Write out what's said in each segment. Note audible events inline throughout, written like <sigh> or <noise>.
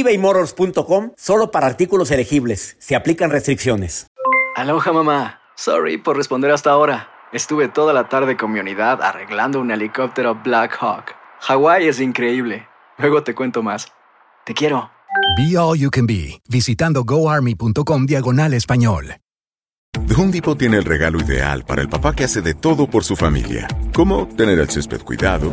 ebaymotors.com solo para artículos elegibles. Se aplican restricciones. Aloha mamá. Sorry por responder hasta ahora. Estuve toda la tarde con mi unidad arreglando un helicóptero Black Hawk. Hawái es increíble. Luego te cuento más. Te quiero. Be All You Can Be, visitando goarmy.com diagonal español. The Home Depot tiene el regalo ideal para el papá que hace de todo por su familia, como tener el césped cuidado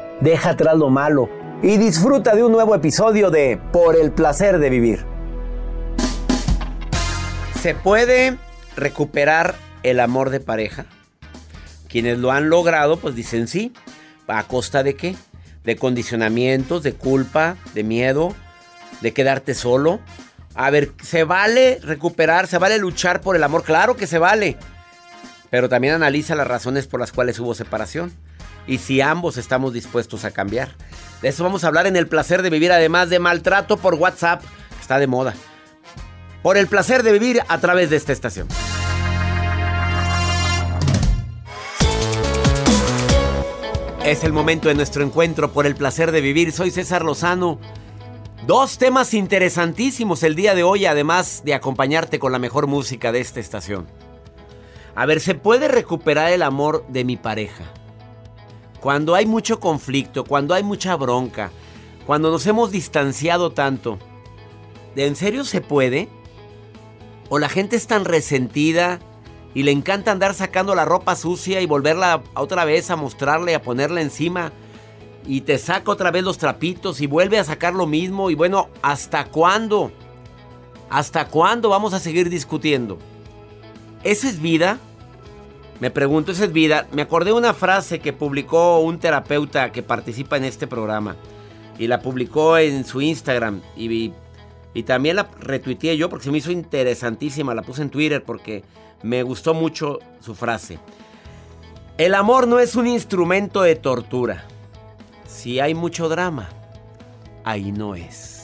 deja atrás lo malo y disfruta de un nuevo episodio de Por el placer de vivir. ¿Se puede recuperar el amor de pareja? Quienes lo han logrado, pues dicen sí. ¿A costa de qué? De condicionamientos, de culpa, de miedo, de quedarte solo. A ver, ¿se vale recuperar? ¿Se vale luchar por el amor? Claro que se vale. Pero también analiza las razones por las cuales hubo separación y si ambos estamos dispuestos a cambiar. De eso vamos a hablar en el placer de vivir, además de maltrato por WhatsApp, que está de moda. Por el placer de vivir a través de esta estación. Es el momento de nuestro encuentro por el placer de vivir. Soy César Lozano. Dos temas interesantísimos el día de hoy, además de acompañarte con la mejor música de esta estación. A ver, ¿se puede recuperar el amor de mi pareja? Cuando hay mucho conflicto, cuando hay mucha bronca, cuando nos hemos distanciado tanto, ¿en serio se puede? ¿O la gente es tan resentida y le encanta andar sacando la ropa sucia y volverla otra vez a mostrarle, a ponerla encima? Y te saca otra vez los trapitos y vuelve a sacar lo mismo. Y bueno, ¿hasta cuándo? ¿Hasta cuándo vamos a seguir discutiendo? ¿Esa es vida? Me pregunto, esa es vida. Me acordé una frase que publicó un terapeuta que participa en este programa. Y la publicó en su Instagram. Y, y también la retuiteé yo porque se me hizo interesantísima. La puse en Twitter porque me gustó mucho su frase. El amor no es un instrumento de tortura. Si hay mucho drama, ahí no es.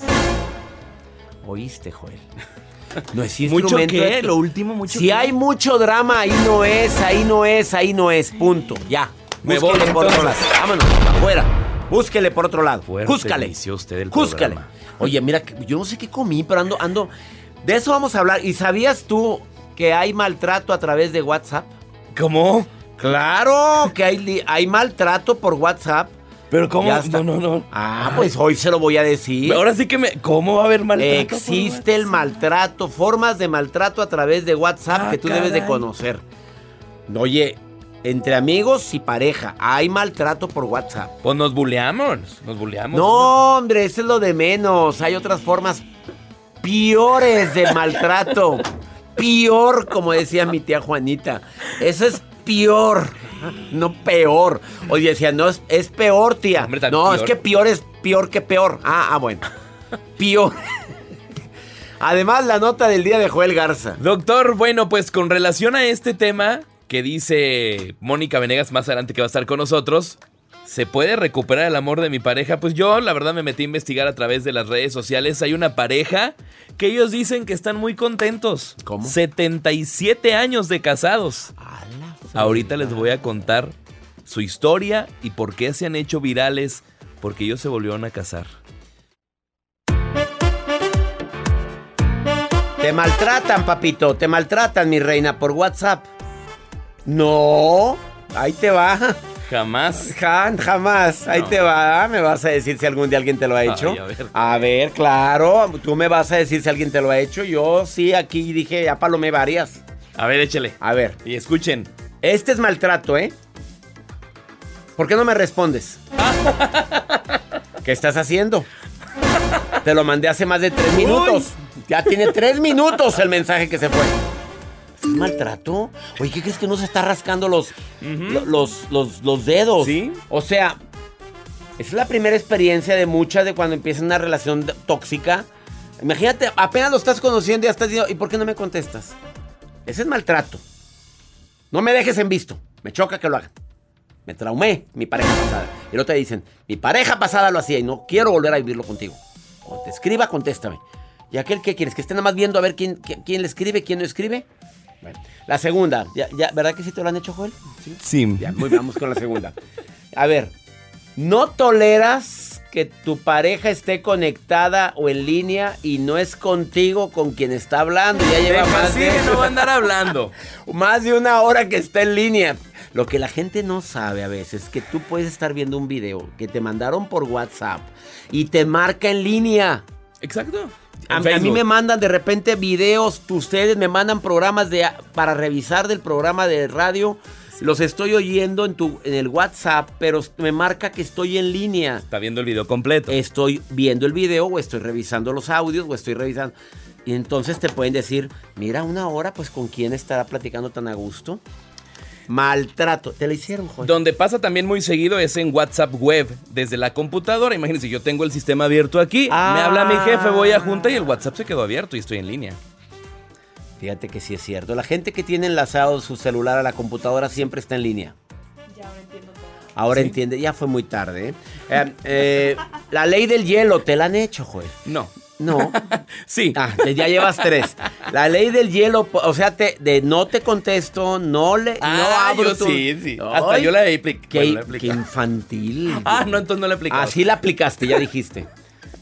¿Oíste, Joel? <laughs> No es ¿Mucho qué? Lo último, mucho Si hay mucho drama, ahí no es, ahí no es, ahí no es. Punto. Ya. Me voy por otro lado. Vámonos, afuera. Búsquele por otro lado. Cúscale. usted el Cúscale. Oye, mira, yo no sé qué comí, pero ando, ando. De eso vamos a hablar. ¿Y sabías tú que hay maltrato a través de WhatsApp? ¿Cómo? Claro, que hay, hay maltrato por WhatsApp. Pero ¿cómo? No, no, no. Ah, pues hoy se lo voy a decir. Ahora sí que me... ¿Cómo va a haber maltrato? Existe el maltrato, formas de maltrato a través de WhatsApp ah, que tú debes de conocer. Oye, entre amigos y pareja, hay maltrato por WhatsApp. Pues nos buleamos, nos buleamos. No, hombre, eso es lo de menos. Hay otras formas peores de maltrato. <laughs> Pior, como decía mi tía Juanita. Eso es peor. <laughs> No peor. Oye, decía, no, es, es peor, tía. no, es que peor es peor que peor. Ah, ah bueno. <laughs> Peor. Además, la nota del día de Joel Garza. Doctor, bueno, pues con relación a este tema que dice Mónica Venegas más adelante que va a estar con nosotros, ¿se puede recuperar el amor de mi pareja? Pues yo, la verdad, me metí a investigar a través de las redes sociales. Hay una pareja que ellos dicen que están muy contentos. ¿Cómo? 77 años de casados. Ahorita les voy a contar su historia y por qué se han hecho virales, porque ellos se volvieron a casar. Te maltratan, papito, te maltratan, mi reina, por WhatsApp. No, ahí te va. Jamás. Jamás, ahí No. te va. ¿Me vas a decir si algún día alguien te lo ha hecho? Ay, a ver. A ver, claro, tú me vas a decir si alguien te lo ha hecho. Yo sí, aquí dije, ya palomé varias. A ver, échale. A ver, Y escuchen. Este es maltrato, ¿eh? ¿Por qué no me respondes? <laughs> ¿Qué estás haciendo? Te lo mandé hace más de tres minutos. Ya tiene tres <laughs> minutos el mensaje que se fue. ¿Es maltrato? Oye, ¿qué crees que no se está rascando los, lo- los, los, los dedos? Sí. O sea, es la primera experiencia de muchas de cuando empieza una relación tóxica. Imagínate, apenas lo estás conociendo y ya estás diciendo, ¿y por qué no me contestas? Ese es maltrato. No me dejes en visto. Me choca que lo hagan. Me traumé mi pareja pasada. Y luego te dicen, mi pareja pasada lo hacía y no quiero volver a vivirlo contigo. Cuando te escriba, contéstame. ¿Y aquel qué quieres? ¿Que esté nada más viendo a ver quién, quién, quién le escribe, quién no escribe? Bueno, la segunda. Ya, ya, ¿Verdad que sí te lo han hecho, Joel? Sí. Sí. Ya, muy, vamos con la segunda. A ver, ¿no toleras que tu pareja esté conectada o en línea y no es contigo con quien está hablando? Ya lleva Deja más de, no va a andar hablando. <laughs> más de una hora que está en línea. Lo que la gente no sabe a veces es que tú puedes estar viendo un video que te mandaron por WhatsApp y te marca en línea. Exacto. A, mí me mandan de repente videos, ustedes me mandan programas de para revisar del programa de radio. Los estoy oyendo en tu en el WhatsApp, pero me marca que estoy en línea. Está viendo el video completo. Estoy viendo el video o estoy revisando los audios o estoy revisando. Y entonces te pueden decir, mira, una hora, pues con quién estará platicando tan a gusto. Maltrato. ¿Te lo hicieron, Joel? Donde pasa también muy seguido es en WhatsApp web, desde la computadora. Imagínense, yo tengo el sistema abierto aquí, Ah. me habla mi jefe, voy a junta y el WhatsApp se quedó abierto y estoy en línea. Fíjate que sí es cierto. La gente que tiene enlazado su celular a la computadora siempre está en línea. Ahora Sí. entiende, ya fue muy tarde. ¿eh? Eh, eh, la ley del hielo, ¿te la han hecho, Joel? No. No. <laughs> Sí. Ah, ya llevas tres. La ley del hielo, o sea, te, de no te contesto, no le no Ah, abro yo tu- sí, sí. Ay, Hasta yo la he aplicado. Qué, qué infantil. <laughs> Ah, no, entonces no la he aplicado. Así la aplicaste, ya dijiste.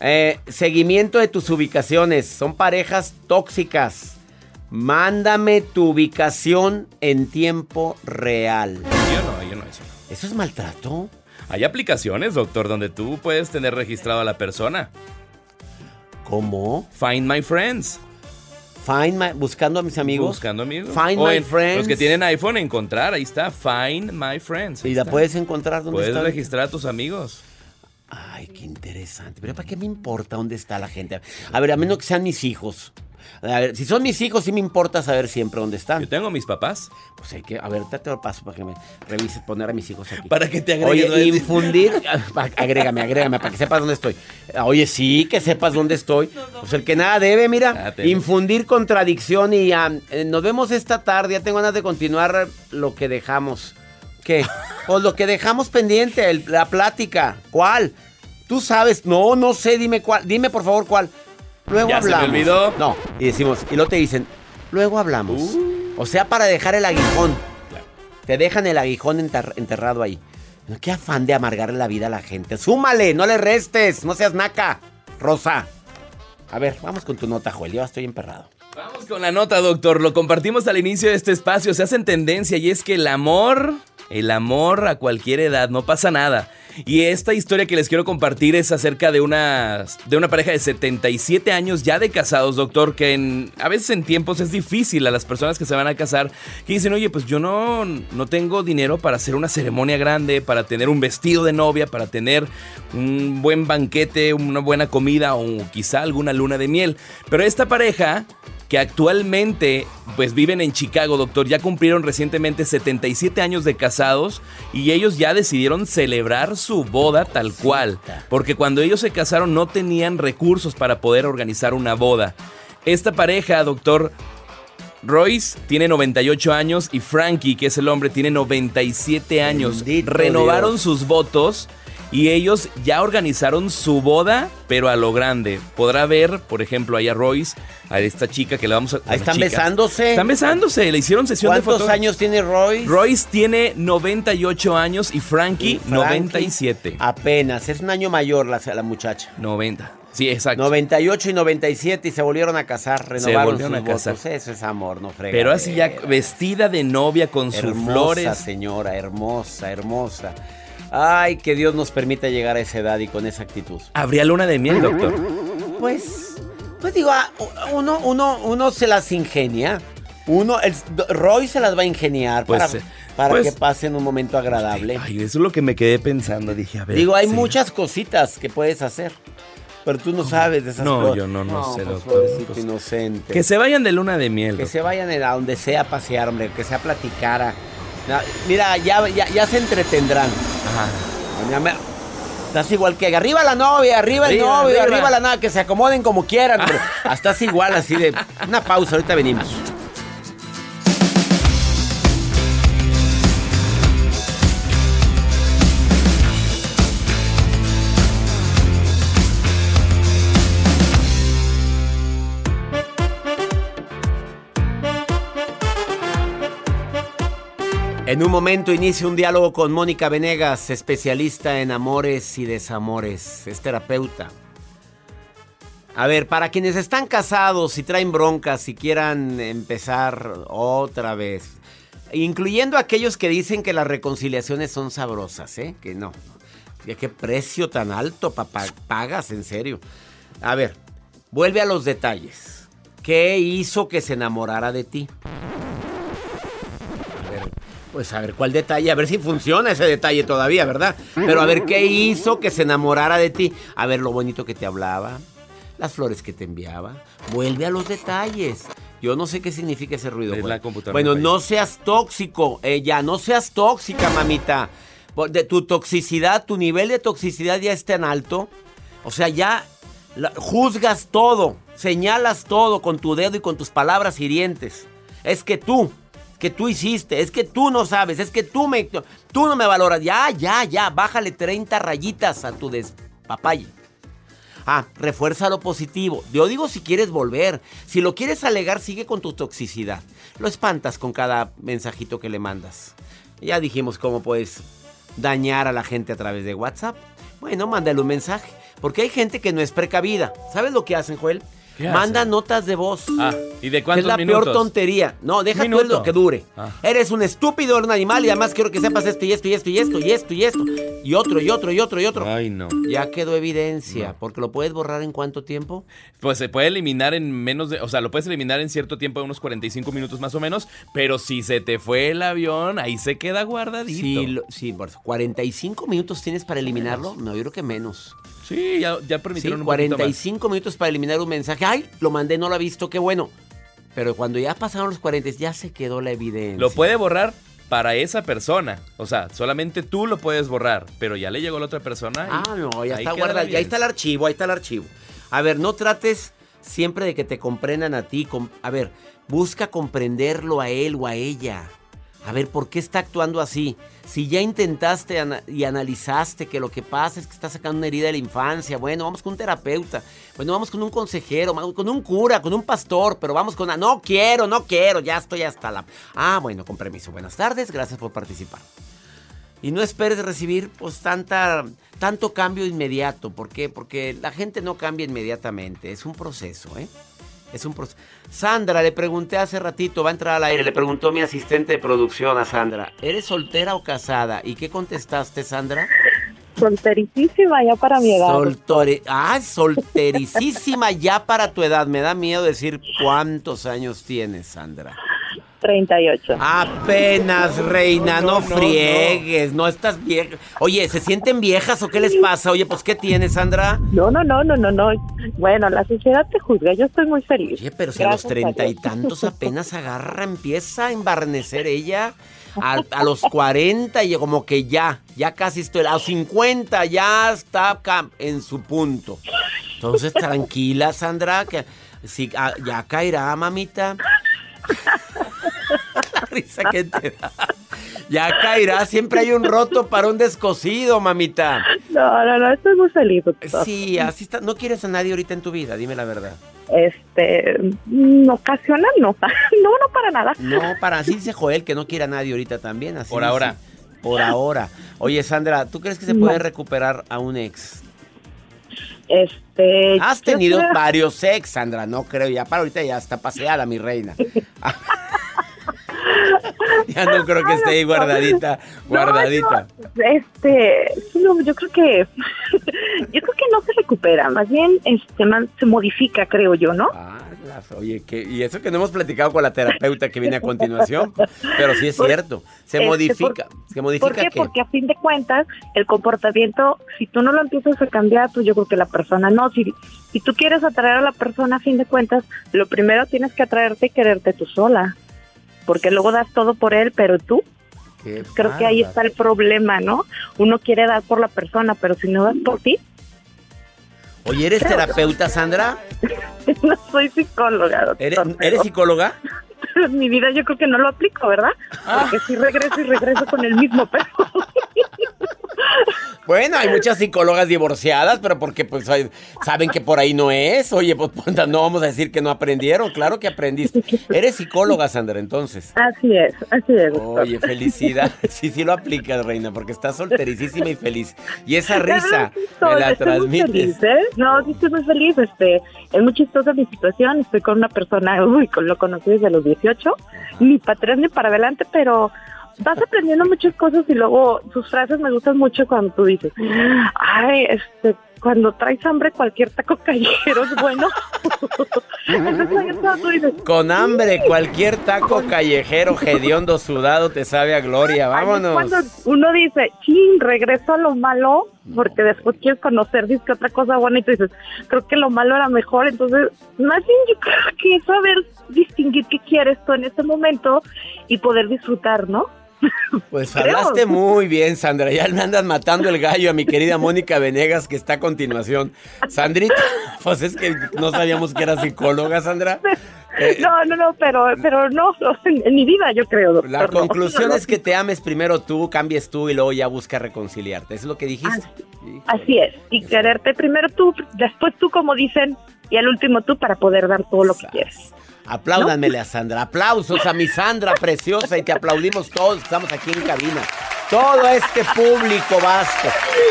Eh, seguimiento de tus ubicaciones. Son parejas tóxicas. Mándame tu ubicación en tiempo real. Yo no, yo no eso. no. ¿Eso es maltrato? Hay aplicaciones, doctor, donde tú puedes tener registrado a la persona. ¿Cómo? Find My Friends. Find my, buscando a mis amigos. Buscando amigos. Find O my en- friends. Los que tienen iPhone, encontrar. Ahí está. Find My Friends. Y la está. puedes encontrar donde Puedes está. registrar a tus amigos. Ay, qué interesante. Pero ¿para qué me importa dónde está la gente? A ver, a menos que sean mis hijos. A ver, si son mis hijos, sí me importa saber siempre dónde Yo están. tengo mis papás. Pues hay que, a ver, te lo paso para que me revises, poner a mis hijos aquí. Para que te agreguen. Oye, infundir. <laughs> agrégame, agrégame, para que sepas dónde estoy. Oye, sí, que sepas dónde estoy. Pues el que nada debe, mira. Ah, Infundir contradicción y ah, eh, nos vemos esta tarde. Ya tengo ganas de continuar lo que dejamos. ¿Qué? <laughs> Pues lo que dejamos pendiente, el- la plática. ¿Cuál? Tú sabes, no, no sé, dime cuál. Dime por favor cuál. Luego Ya se me hablamos. olvidó. No, y decimos, y luego te dicen, luego hablamos. O sea, para dejar el aguijón. Claro. Te dejan el aguijón enter- enterrado ahí. No, Qué afán de amargarle la vida a la gente. Súmale, no le restes, no seas naca, Rosa. A ver, vamos con tu nota, Joel. Yo ya estoy emperrado. Vamos con la nota, doctor. Lo compartimos al inicio de este espacio. Se hace en tendencia y es que el amor, el amor a cualquier edad, no pasa nada. Y esta historia que les quiero compartir es acerca de una, de una pareja de 77 años ya de casados, doctor, que en, a veces en tiempos es difícil a las personas que se van a casar, que dicen, oye, pues yo no, no tengo dinero para hacer una ceremonia grande, para tener un vestido de novia, para tener un buen banquete, una buena comida o quizá alguna luna de miel. Pero esta pareja que actualmente pues viven en Chicago, doctor, ya cumplieron recientemente 77 años de casados y ellos ya decidieron celebrar su boda tal cual, porque cuando ellos se casaron no tenían recursos para poder organizar una boda. Esta pareja, doctor, Royce tiene 98 años y Frankie, que es el hombre, tiene 97 años. Bendito Renovaron Dios. sus votos y ellos ya organizaron su boda, pero a lo grande. Podrá ver, por ejemplo, ahí a Royce, a esta chica que le vamos a... Ahí están besándose. Están besándose, le hicieron sesión de fotos. ¿Cuántos años tiene Royce? Royce tiene 98 años y Frankie, Y Frankie, 97. Apenas, es un año mayor la, la muchacha. 90. Sí, exacto. 98 y 97 y se volvieron a casar, renovaron volvieron sus a casar. votos. Eso es amor, no frega. Pero así ya vestida de novia con sus hermosa flores. señora, hermosa, hermosa. Ay, que Dios nos permita llegar a esa edad y con esa actitud. Habría luna de miel, doctor. Pues, pues digo, ah, uno, uno, uno se las ingenia. Uno, el, Roy se las va a ingeniar Pues, para, eh, para pues- que pasen un momento agradable. Ay, eso es lo que me quedé pensando. Dije, a ver. Digo, hay sí. muchas cositas que puedes hacer. Pero tú no sabes de esas No, cosas. yo no, no sé, pues, doctor. inocente. Que se vayan de luna de miel. Que doctor. se vayan a donde sea a pasear, hombre, que sea a platicar. a- Mira, ya, ya, ya se entretendrán. Ajá. Estás igual que arriba la novia, arriba, el Arriba, novio, arriba. arriba la novia, que se acomoden como quieran. Ah, <laughs> Estás igual así de. Una pausa, ahorita venimos. En un momento inicia un diálogo con Mónica Venegas, especialista en amores y desamores, es terapeuta. A ver, para quienes están casados y traen broncas y quieran empezar otra vez, incluyendo aquellos que dicen que las reconciliaciones son sabrosas, ¿eh? Que no. ¿De qué precio tan alto papá pagas, en serio? A ver, vuelve a los detalles. ¿Qué hizo que se enamorara de ti? Pues a ver cuál detalle, a ver si funciona ese detalle todavía, ¿verdad? Pero a ver qué hizo que se enamorara de ti. A ver lo bonito que te hablaba, las flores que te enviaba. Vuelve a los detalles. Yo no sé qué significa ese ruido. Es la computadora, Bueno, no seas tóxico, ella, no seas tóxica, mamita. De tu toxicidad, tu nivel de toxicidad ya es tan alto. O sea, ya la- juzgas todo, señalas todo con tu dedo y con tus palabras hirientes. Es que tú, que tú hiciste, es que tú no sabes, es que tú me, tú no me valoras. Ya, ya, ya, bájale 30 rayitas a tu despapalle. Ah, refuerza lo positivo. Yo digo si quieres volver. Si lo quieres alegar, sigue con tu toxicidad. Lo espantas con cada mensajito que le mandas. Ya dijimos cómo puedes dañar a la gente a través de WhatsApp. Bueno, mándale un mensaje. Porque hay gente que no es precavida. ¿Sabes lo que hacen, Joel? ¿Qué Manda notas de voz. Ah, ¿y de cuántos es la minutos? peor tontería. No, deja tú lo que dure. Ah. Eres un estúpido, un animal y además quiero que sepas esto y esto y esto y esto y esto y esto. Y otro y otro y otro y otro. Ay, no. Ya quedó evidencia. Porque lo puedes borrar en cuánto tiempo. Pues se puede eliminar en menos de. O sea, lo puedes eliminar en cierto tiempo, de unos 45 minutos más o menos. Pero si se te fue el avión, ahí se queda guardadito. Sí, lo- sí, por eso. ¿45 minutos tienes para eliminarlo? No, yo creo que menos. Sí, ya, ya Sí, permitieron un poquito más. 45 minutos para eliminar un mensaje. Ay, lo mandé, no lo ha visto, qué bueno. Pero cuando ya pasaron los 40, ya se quedó la evidencia. Lo puede borrar para esa persona. O sea, solamente tú lo puedes borrar. Pero ya le llegó a la otra persona. y Ah, no, ya ahí está guardado. Ya ahí está el archivo, ahí está el archivo. A ver, no trates siempre de que te comprendan a ti. A ver, busca comprenderlo a él o a ella. A ver, ¿por qué está actuando así? Si ya intentaste y analizaste que lo que pasa es que está sacando una herida de la infancia, bueno, vamos con un terapeuta, bueno, vamos con un consejero, con un cura, con un pastor, pero vamos con... No quiero, no quiero, ya estoy hasta la... Ah, bueno, con permiso. Buenas tardes, gracias por participar. Y no esperes recibir pues tanta, tanto cambio inmediato. ¿Por qué? Porque la gente no cambia inmediatamente. Es un proceso, ¿eh? Es un proceso. Sandra, le pregunté hace ratito, va a entrar al aire, le preguntó mi asistente de producción a Sandra, ¿eres soltera o casada? ¿Y qué contestaste, Sandra? Solterísima ya para mi edad. Soltore- ah, soltericísima ya para tu edad. Me da miedo decir cuántos años tienes, Sandra. 38. Apenas, reina, no, No, no, friegues, no. estás vieja. Oye, ¿se sienten viejas o qué les pasa? Oye, pues ¿qué tienes, Sandra? No, no, no, no, no, no. Bueno, la sociedad te juzga, yo estoy muy feliz. Oye, pero si a los treinta y tantos apenas agarra, empieza a embarnecer ella. A, a los <laughs> 40 y como que ya, ya casi estoy. A los 50 ya está acá en su punto. Entonces, tranquila, Sandra, que si, ah, ya caerá, mamita. <laughs> risa que te da. Ya caerá, siempre hay un roto para un descosido, mamita. No, no, no, estoy muy feliz, doctor. Sí, así está. No quieres a nadie ahorita en tu vida, dime la verdad. Este, mm, ocasional no. <laughs> No, no para nada. No, para así dice Joel que no quiere a nadie ahorita también. Así Por dice. ahora. Por ahora. Oye, Sandra, ¿tú crees que se No. puede recuperar a un ex? Este. Has tenido creo- varios ex, Sandra, no creo. Ya para ahorita ya está paseada, mi reina. <laughs> <laughs> ya no creo que esté ahí guardadita, guardadita. <laughs> No, no, este, no, yo creo que, <laughs> yo creo que no se recupera, más bien, este, man- se modifica, creo yo, ¿no? Ah, las- oye, que, y eso que no hemos platicado con la terapeuta que viene a continuación, pero sí es cierto, se Este, modifica, se modifica ¿Por qué? qué? Porque a fin de cuentas, el comportamiento, si tú no lo empiezas a cambiar, pues yo creo que la persona no. Si, si tú quieres atraer a la persona, a fin de cuentas, lo primero tienes que atraerte y quererte tú sola. Porque luego das todo por él, pero tú, Qué creo que ahí está el problema, ¿no? Uno quiere dar por la persona, pero si no das por ti, Oye, ¿eres terapeuta, Sandra? <laughs> no soy psicóloga. doctor, ¿Eres, ¿eres psicóloga? en <laughs> mi vida yo creo que no lo aplico, ¿verdad? Porque si regreso y regreso con el mismo peso. <laughs> Bueno, hay muchas psicólogas divorciadas, pero porque pues saben que por ahí no es. Oye, pues <laughs> puta, no vamos a decir que no aprendieron. Claro que aprendiste. Eres psicóloga, Sandra, entonces. Así es, así es. doctor. Oye, felicidad. <laughs> Sí, sí lo aplicas, reina, porque estás soltericísima y feliz. Y esa risa La me la estoy muy transmites. feliz, ¿eh? No, sí estoy muy feliz. Este, es muy chistosa mi situación. Estoy con una persona, uy, con- lo conocí desde los 18, ni para atrás ni para adelante, pero vas aprendiendo muchas cosas y luego sus frases me gustan mucho cuando tú dices, ay, este, cuando traes hambre cualquier taco <laughs> callejero es bueno. <laughs> Con hambre, cualquier taco callejero, <laughs> hediondo, sudado, te sabe a gloria. Vámonos. Cuando uno dice, chin, regreso a lo malo, porque después quieres conocer, dices que otra cosa buena y tú dices, creo que lo malo era mejor. Entonces, más bien yo creo que saber distinguir qué quieres tú en ese momento y poder disfrutar, ¿no? Pues Creo. hablaste muy bien, Sandra. Ya me andas matando el gallo a mi querida Mónica Venegas, que está a continuación. Sandrita, <laughs> pues es que no sabíamos que era psicóloga, Sandra. <laughs> Eh, No, no, no, pero, pero no, <laughs> en, mi vida yo creo, doctor. La no. conclusión No, es que te ames primero tú, cambies tú y luego ya busca reconciliarte. ¿Eso es lo que dijiste? Así es, y quererte primero tú, después tú, como dicen, y al último tú para poder dar todo lo que quieres. Apláudanmele a Sandra. Aplausos a mi Sandra preciosa y te aplaudimos todos. Estamos aquí en cabina. Todo este público vasto.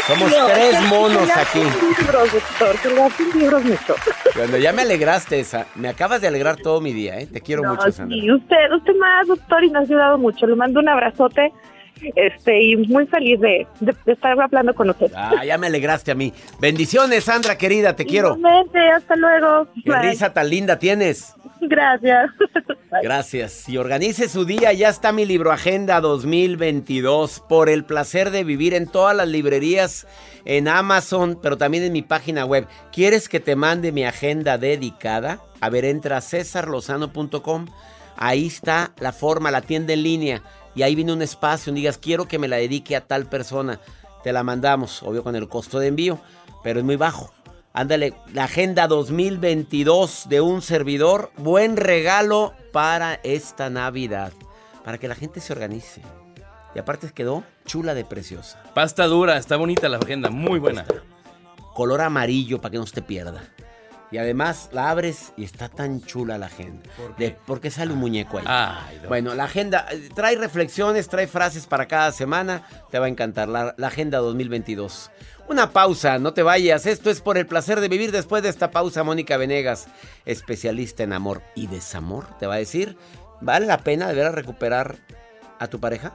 Somos No, tres monos aquí. libros, doctor, libros mucho. Cuando ya me alegraste esa, me acabas de alegrar todo mi día, ¿eh? Te quiero No, mucho, Sandra. sí, usted, usted más, doctor, y me ha ayudado mucho. Le mando un abrazote este y muy feliz de, de- de estar hablando con usted. Ah, ya me alegraste a mí. Bendiciones, Sandra, querida, te quiero. Igualmente, hasta luego. Qué Bye. risa tan linda tienes. Gracias. <laughs> Gracias. Y organice su día. Ya está mi libro Agenda 2022. Por el placer de vivir en todas las librerías, en Amazon, pero también en mi página web. ¿Quieres que te mande mi agenda dedicada? A ver, entra a cesarlozano.com. Ahí está la forma, la tienda en línea. Y ahí viene un espacio. Digas, quiero que me la dedique a tal persona. Te la mandamos, obvio con el costo de envío, pero es muy bajo. Ándale, la agenda 2022 de un servidor. Buen regalo para esta Navidad. Para que la gente se organice. Y aparte quedó chula de preciosa. Pasta dura, está bonita la agenda, muy buena. Color amarillo para que no se te pierda. Y además la abres y está tan chula la agenda. De, porque sale un muñeco ahí. Ay. Bueno, la agenda eh, trae reflexiones, trae frases para cada semana. Te va a encantar la, la agenda 2022. Una pausa, no te vayas. Esto es por el placer de vivir. Después de esta pausa, Mónica Venegas, especialista en amor y desamor, te va a decir, ¿vale la pena de ver a recuperar a tu pareja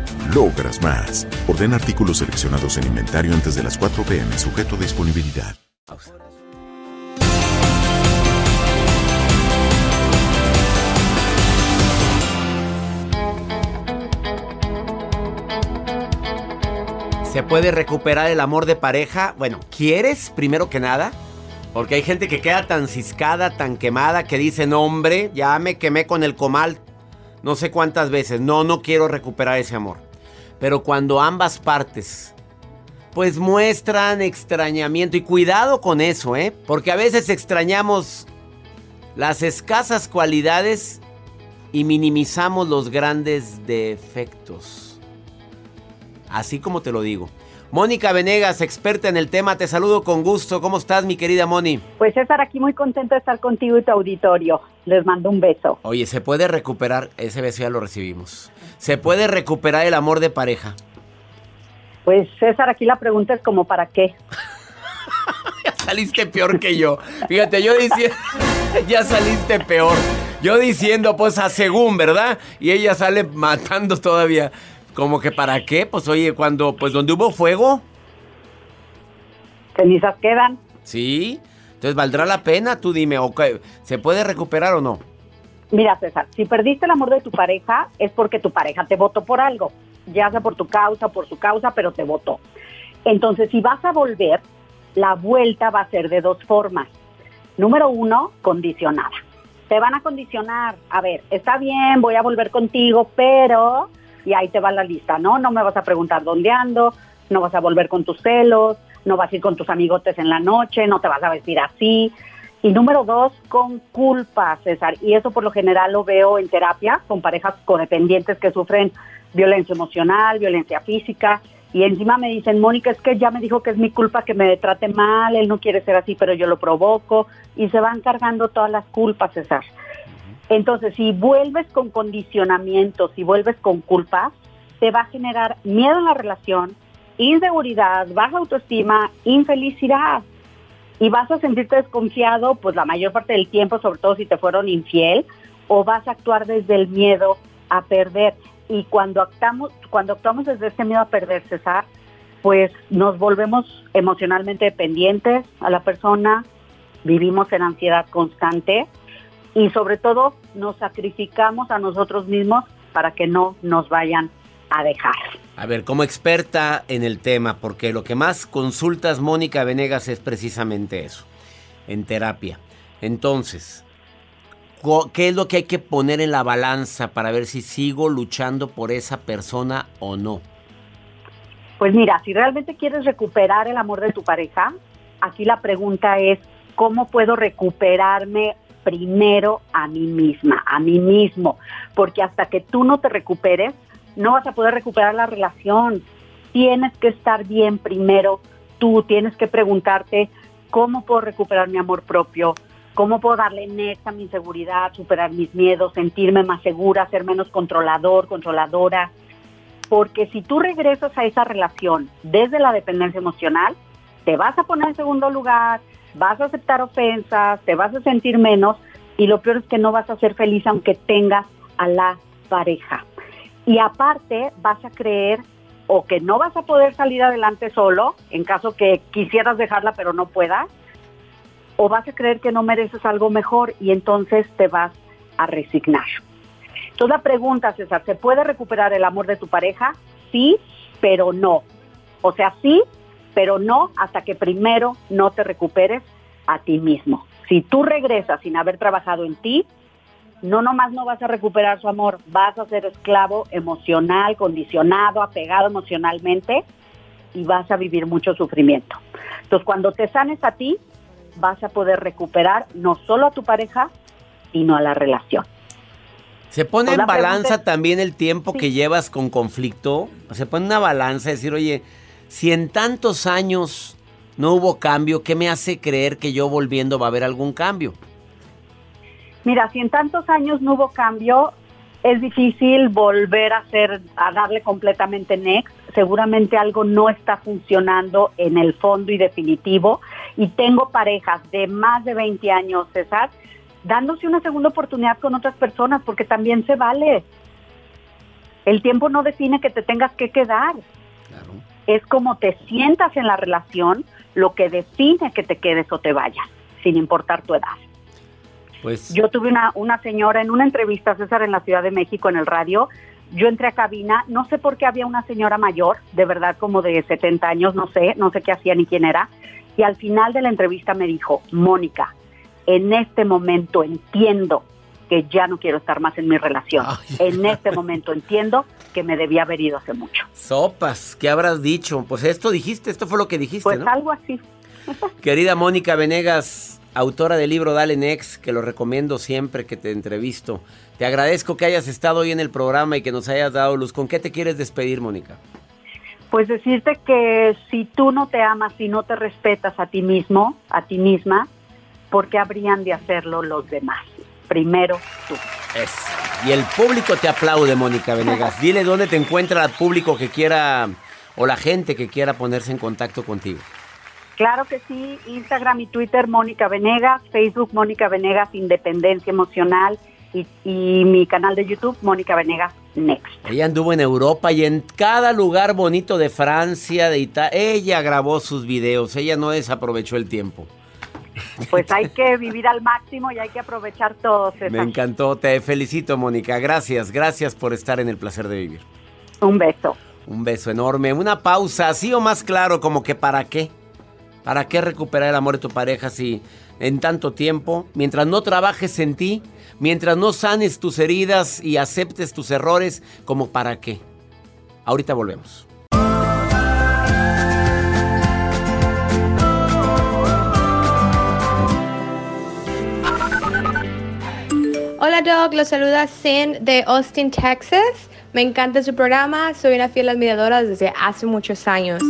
logras más. Orden artículos seleccionados en inventario antes de las 4 pm, sujeto a disponibilidad. ¿Se puede recuperar el amor de pareja? Bueno, ¿quieres primero que nada? Porque hay gente que queda tan ciscada, tan quemada, que dice, no hombre, ya me quemé con el comal no sé cuántas veces. No, no quiero recuperar ese amor. Pero cuando ambas partes pues muestran extrañamiento y cuidado con eso, ¿eh? Porque a veces extrañamos las escasas cualidades y minimizamos los grandes defectos. Así como te lo digo. Mónica Venegas, experta en el tema, te saludo con gusto. ¿Cómo estás, mi querida Moni? Pues César, aquí muy contento de estar contigo y tu auditorio. Les mando un beso. Oye, ¿se puede recuperar? Ese beso ya lo recibimos. ¿Se puede recuperar el amor de pareja? Pues César, aquí la pregunta es como para qué. <laughs> ya saliste peor que yo. Fíjate, yo diciendo, <laughs> ya saliste peor. Yo diciendo, pues a según, ¿verdad? Y ella sale matando todavía. Como que para qué? Pues oye, cuando, pues donde hubo fuego. Cenizas quedan. Sí. Entonces, ¿valdrá la pena? Tú dime, ¿se puede recuperar o no? Mira, César, si perdiste el amor de tu pareja es porque tu pareja te votó por algo, ya sea por tu causa, por su causa, pero te votó. Entonces, si vas a volver, la vuelta va a ser de dos formas. Número uno, condicionada. Te van a condicionar. A ver, está bien, voy a volver contigo, pero y ahí te va la lista, ¿no? No me vas a preguntar dónde ando, no vas a volver con tus celos, no vas a ir con tus amigotes en la noche, no te vas a vestir así. Y número dos, con culpa, César. Y eso por lo general lo veo en terapia con parejas codependientes que sufren violencia emocional, violencia física. Y encima me dicen, Mónica, es que ya me dijo que es mi culpa que me trate mal, él no quiere ser así, pero yo lo provoco. Y se van cargando todas las culpas, César. Entonces, si vuelves con condicionamientos, si vuelves con culpas, te va a generar miedo en la relación, inseguridad, baja autoestima, infelicidad. Y vas a sentirte desconfiado, pues la mayor parte del tiempo, sobre todo si te fueron infiel, o vas a actuar desde el miedo a perder. Y cuando actuamos, cuando actuamos desde ese miedo a perder, César, pues nos volvemos emocionalmente dependientes a la persona, vivimos en ansiedad constante y sobre todo nos sacrificamos a nosotros mismos para que no nos vayan a dejar. A ver, como experta en el tema, porque lo que más consultas Mónica Venegas es precisamente eso, en terapia. Entonces, ¿qué es lo que hay que poner en la balanza para ver si sigo luchando por esa persona o no? Pues mira, si realmente quieres recuperar el amor de tu pareja, aquí la pregunta es, ¿cómo puedo recuperarme primero a mí misma, a mí mismo, porque hasta que tú no te recuperes, no vas a poder recuperar la relación. Tienes que estar bien primero tú, tienes que preguntarte cómo puedo recuperar mi amor propio, cómo puedo darle neta a mi inseguridad, superar mis miedos, sentirme más segura, ser menos controlador, controladora. Porque si tú regresas a esa relación desde la dependencia emocional, te vas a poner en segundo lugar, vas a aceptar ofensas, te vas a sentir menos y lo peor es que no vas a ser feliz aunque tengas a la pareja. Y aparte vas a creer o que no vas a poder salir adelante solo en caso que quisieras dejarla pero no puedas, o vas a creer que no mereces algo mejor y entonces te vas a resignar. Entonces la pregunta, César, ¿se puede recuperar el amor de tu pareja? Sí, pero no. O sea, sí, pero no hasta que primero no te recuperes a ti mismo. Si tú regresas sin haber trabajado en ti, no nomás no vas a recuperar su amor, vas a ser esclavo emocional, condicionado, apegado emocionalmente y vas a vivir mucho sufrimiento. Entonces, cuando te sanes a ti, vas a poder recuperar no solo a tu pareja, sino a la relación. ¿Se pone en balanza es- también el tiempo Sí. que llevas con conflicto? ¿Se pone una balanza decir, oye, si en tantos años no hubo cambio, ¿qué me hace creer que yo volviendo va a haber algún cambio? Mira, si en tantos años no hubo cambio, es difícil volver a hacer, a darle completamente next. Seguramente algo no está funcionando en el fondo y definitivo. Y tengo parejas de más de 20 años, César, dándose una segunda oportunidad con otras personas, porque también se vale. El tiempo no define que te tengas que quedar. Claro. Es como te sientas en la relación lo que define que te quedes o te vayas, sin importar tu edad. Pues Yo tuve una, una señora en una entrevista, César, en la Ciudad de México, en el radio. Yo entré a cabina, no sé por qué había una señora mayor, de verdad como de 70 años, no sé, no sé qué hacía ni quién era. Y al final de la entrevista me dijo, Mónica, en este momento entiendo que ya no quiero estar más en mi relación. Ay. En este momento entiendo que me debía haber ido hace mucho. sopas, ¿qué habrás dicho? Pues esto dijiste, esto fue lo que dijiste, Pues ¿no? algo así. Querida Mónica Venegas, autora del libro Dale Next, que lo recomiendo siempre que te entrevisto. Te agradezco que hayas estado hoy en el programa y que nos hayas dado luz. ¿Con qué te quieres despedir, Mónica? Pues decirte que si tú no te amas y no te respetas a ti mismo, a ti misma, ¿por qué habrían de hacerlo los demás? Primero tú. Eso. Y el público te aplaude, Mónica Venegas. <laughs> Dile dónde te encuentra el público que quiera o la gente que quiera ponerse en contacto contigo. Claro que sí, Instagram y Twitter Mónica Venegas, Facebook Mónica Venegas Independencia Emocional y, y mi canal de YouTube Mónica Venegas Next. Ella anduvo en Europa y en cada lugar bonito de Francia, de Italia. Ella grabó sus videos. Ella no desaprovechó el tiempo. Pues hay <laughs> que vivir al máximo y hay que aprovechar todo. César. Me encantó. Te felicito, Mónica. Gracias, gracias por estar en el placer de vivir. Un beso. Un beso enorme. Una pausa, así o más claro, como que para qué. ¿Para qué recuperar el amor de tu pareja si en tanto tiempo, mientras no trabajes en ti, mientras no sanes tus heridas y aceptes tus errores, como para qué? Ahorita volvemos. Hola Doc, los saluda Sin de Austin, Texas. Me encanta su programa, soy una fiel admiradora desde hace muchos años.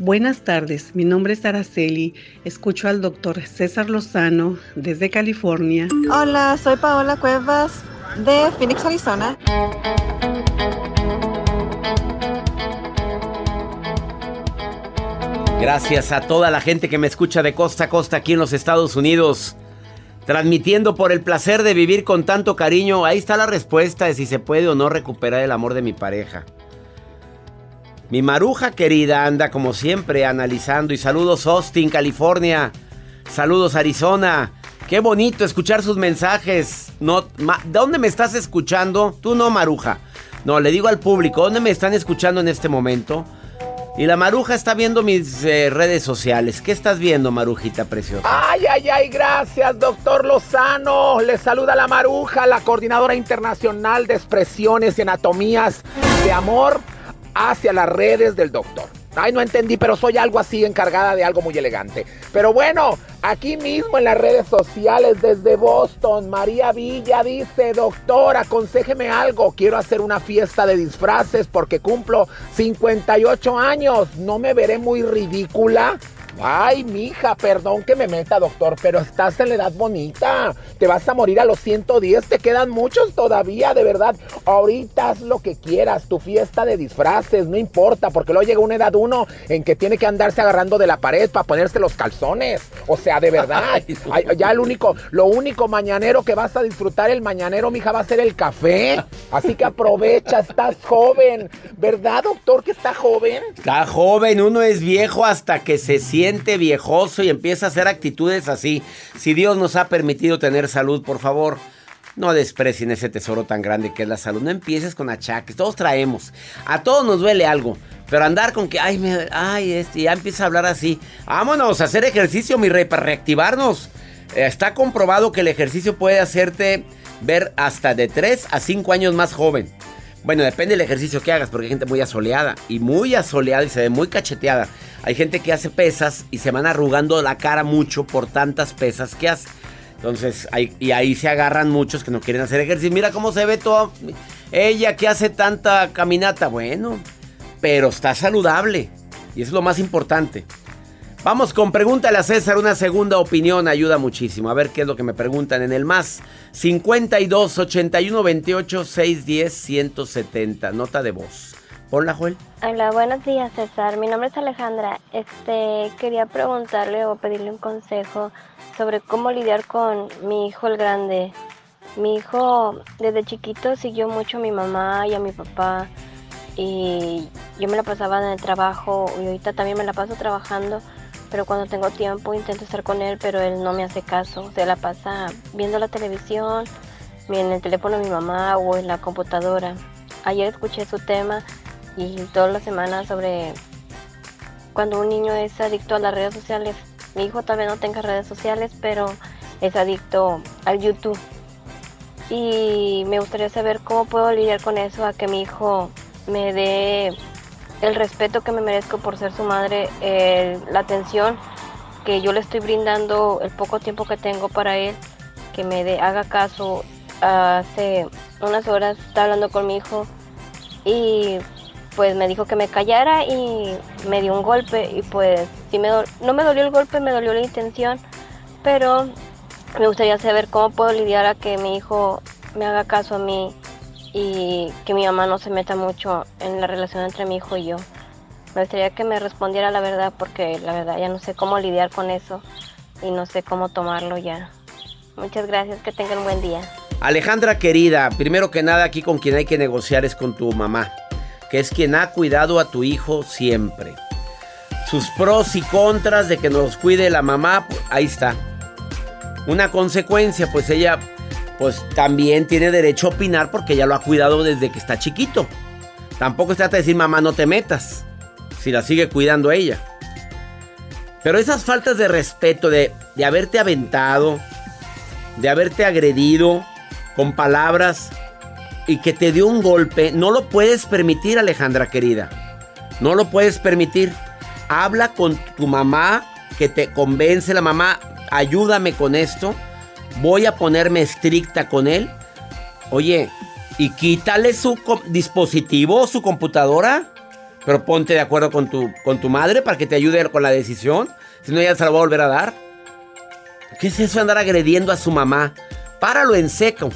Buenas tardes, mi nombre es Araceli. Escucho al doctor César Lozano desde California. Hola, soy Paola Cuevas de Phoenix, Arizona. Gracias a toda la gente que me escucha de costa a costa aquí en los Estados Unidos. Transmitiendo por el placer de vivir con tanto cariño. Ahí está la respuesta de si se puede o no recuperar el amor de mi pareja. Mi maruja querida anda como siempre analizando. Y saludos Austin, California. Saludos Arizona. Qué bonito escuchar sus mensajes. No, ¿Dónde me estás escuchando? Tú no, Maruja. No, le digo al público, ¿dónde me están escuchando en este momento? Y la Maruja está viendo mis eh, redes sociales. ¿Qué estás viendo, Marujita preciosa? Ay, ay, ay, gracias, doctor Lozano. Le saluda la Maruja, la coordinadora internacional de expresiones y anatomías de amor hacia las redes del doctor. Ay, no entendí, pero soy algo así encargada de algo muy elegante. Pero bueno, aquí mismo en las redes sociales desde Boston, María Villa dice, doctor, aconséjeme algo. Quiero hacer una fiesta de disfraces porque cumplo 58 años. ¿No me veré muy ridícula? Ay, mija, perdón que me meta, doctor, pero estás en la edad bonita. Te vas a morir a los 110, te quedan muchos todavía, de verdad. Ahorita haz lo que quieras, tu fiesta de disfraces, no importa, porque luego llega una edad uno en que tiene que andarse agarrando de la pared para ponerse los calzones. O sea, de verdad. <laughs> Ay, ya el único, lo único mañanero que vas a disfrutar el mañanero, mija, va a ser el café. Así que aprovecha, <laughs> estás joven. ¿Verdad, doctor, que está joven? Está joven, uno es viejo hasta que se siente viejoso y empieza a hacer actitudes así. Si Dios nos ha permitido tener salud, por favor, no desprecien ese tesoro tan grande que es la salud. No empieces con achaques, todos traemos. A todos nos duele algo. Pero andar con que, ay, ay, este, ya empieza a hablar así. Vámonos a hacer ejercicio, mi rey, para reactivarnos. Eh, Está comprobado que el ejercicio puede hacerte ver hasta de 3 a 5 años más joven. Bueno, depende del ejercicio que hagas, porque hay gente muy asoleada y muy asoleada y se ve muy cacheteada. Hay gente que hace pesas y se van arrugando la cara mucho por tantas pesas que hace. Entonces, y ahí se agarran muchos que no quieren hacer ejercicio. Mira cómo se ve todo. Ella que hace tanta caminata. Bueno, pero está saludable. Y eso es lo más importante. Vamos con pregúntale a César, una segunda opinión ayuda muchísimo. A ver qué es lo que me preguntan en el más 52 81 28 610 170. Nota de voz. Hola, Joel. Hola, buenos días, César. Mi nombre es Alejandra. Este, quería preguntarle o pedirle un consejo sobre cómo lidiar con mi hijo el grande. Mi hijo desde chiquito siguió mucho a mi mamá y a mi papá y yo me la pasaba en el trabajo y ahorita también me la paso trabajando pero cuando tengo tiempo intento estar con él, pero él no me hace caso. Se la pasa viendo la televisión, en el teléfono de mi mamá o en la computadora. Ayer escuché su tema y toda la semana sobre cuando un niño es adicto a las redes sociales. Mi hijo vez no tenga redes sociales, pero es adicto al YouTube. Y me gustaría saber cómo puedo lidiar con eso, a que mi hijo me dé el respeto que me merezco por ser su madre, la atención que yo le estoy brindando, el poco tiempo que tengo para él, que me de, haga caso. Hace unas horas estaba hablando con mi hijo y pues me dijo que me callara y me dio un golpe y pues sí me no me dolió el golpe, me dolió la intención, pero me gustaría saber cómo puedo lidiar a que mi hijo me haga caso a mí y que mi mamá no se meta mucho en la relación entre mi hijo y yo. Me gustaría que me respondiera la verdad porque la verdad ya no sé cómo lidiar con eso y no sé cómo tomarlo ya. Muchas gracias, que tengan un buen día. Alejandra querida, primero que nada aquí con quien hay que negociar es con tu mamá, que es quien ha cuidado a tu hijo siempre. Sus pros y contras de que nos cuide la mamá, pues, ahí está. Una consecuencia, pues ella pues también tiene derecho a opinar porque ella lo ha cuidado desde que está chiquito. Tampoco se trata de decir, mamá, no te metas, si la sigue cuidando ella. Pero esas faltas de respeto, de, de haberte aventado, de haberte agredido con palabras y que te dio un golpe, no lo puedes permitir, Alejandra querida. No lo puedes permitir. Habla con tu mamá, que te convence la mamá, ayúdame con esto voy a ponerme estricta con él. Oye, y quítale su dispositivo, su computadora. Pero ponte de acuerdo con tu, con tu madre para que te ayude con la decisión. Si no, ya se la va a volver a dar. ¿Qué es eso andar agrediendo a su mamá? Páralo en seco.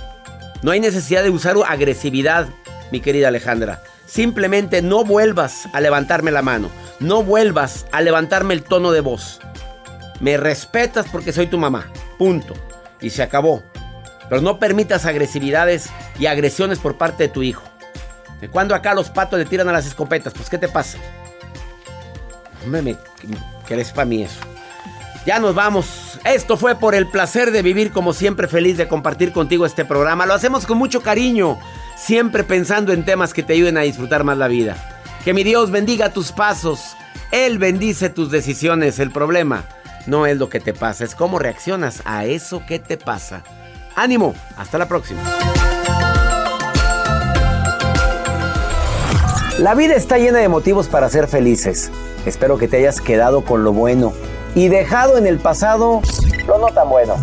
No hay necesidad de usar agresividad, mi querida Alejandra. Simplemente no vuelvas a levantarme la mano. No vuelvas a levantarme el tono de voz. Me respetas porque soy tu mamá. Punto y se acabó. Pero no permitas agresividades y agresiones por parte de tu hijo. ¿De cuando acá los patos le tiran a las escopetas? Pues ¿qué te pasa? Hombre, me, ¿qué para mí eso? Ya nos vamos. Esto fue por el placer de vivir como siempre feliz de compartir contigo este programa. Lo hacemos con mucho cariño, siempre pensando en temas que te ayuden a disfrutar más la vida. Que mi Dios bendiga tus pasos. Él bendice tus decisiones. El problema no es lo que te pasa, es cómo reaccionas a eso que te pasa. Ánimo, hasta la próxima. La vida está llena de motivos para ser felices. Espero que te hayas quedado con lo bueno y dejado en el pasado lo no tan bueno.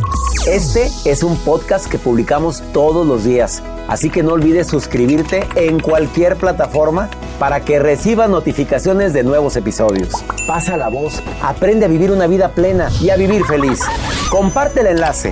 Este es un podcast que publicamos todos los días, así que no olvides suscribirte en cualquier plataforma para que recibas notificaciones de nuevos episodios. Pasa la voz, aprende a vivir una vida plena y a vivir feliz. Comparte el enlace